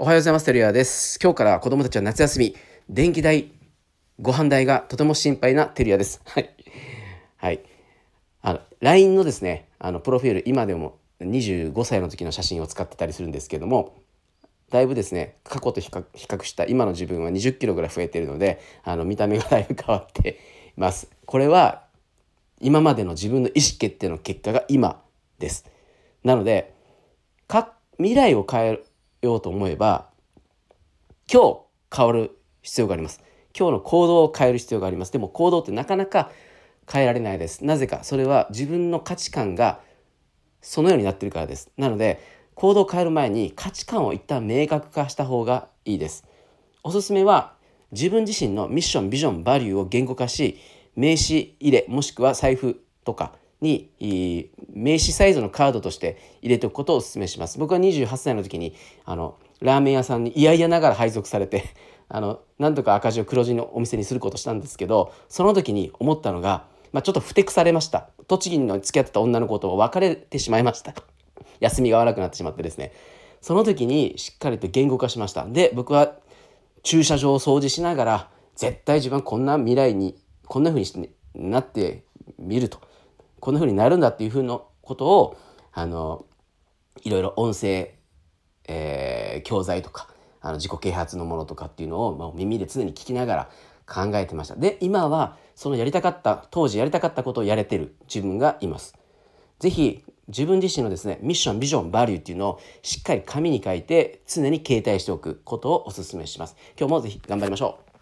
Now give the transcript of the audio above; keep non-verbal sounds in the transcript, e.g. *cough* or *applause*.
おはようございます。テリアです。今日から子供たちは夏休み、電気代、ご飯代がとても心配なテリアです。*laughs* はい。はい。あの、LINE のですね、あの、プロフィール、今でも25歳の時の写真を使ってたりするんですけども、だいぶですね、過去と比較した今の自分は20キロぐらい増えているので、あの、見た目がだいぶ変わっています。これは、今までの自分の意思決定の結果が今です。なので、か未来を変えるようと思えば今日変わる必要があります。今日の行動を変える必要があります。でも行動ってなかなか変えられないです。なぜかそれは自分の価値観がそのようになってるからです。なので行動を変える前に価値観を一旦明確化した方がいいです。おすすめは自分自身のミッションビジョンバリューを言語化し名刺入れもしくは財布とかに名刺サイズのカードとして入れておくことをお勧めします。僕は28歳の時にあのラーメン屋さんに嫌々ながら配属されて *laughs* あのなんとか赤字を黒字のお店にすることしたんですけどその時に思ったのが、まあ、ちょっとふてくされました。栃木の付き合ってた女の子と別れてしまいました。*laughs* 休みが悪くなってしまってですね。その時にしっかりと言語化しました。で僕は駐車場を掃除しながら絶対自分はこんな未来にこんな風になってみると。こんな風になるんだっていう風のことをあのいろいろ音声、えー、教材とかあの自己啓発のものとかっていうのを、まあ、耳で常に聞きながら考えてました。で今はそのやりたかった当時やりたかったことをやれてる自分がいます。是非自分自身のですねミッションビジョンバリューっていうのをしっかり紙に書いて常に携帯しておくことをお勧めします。今日も是非頑張りましょう。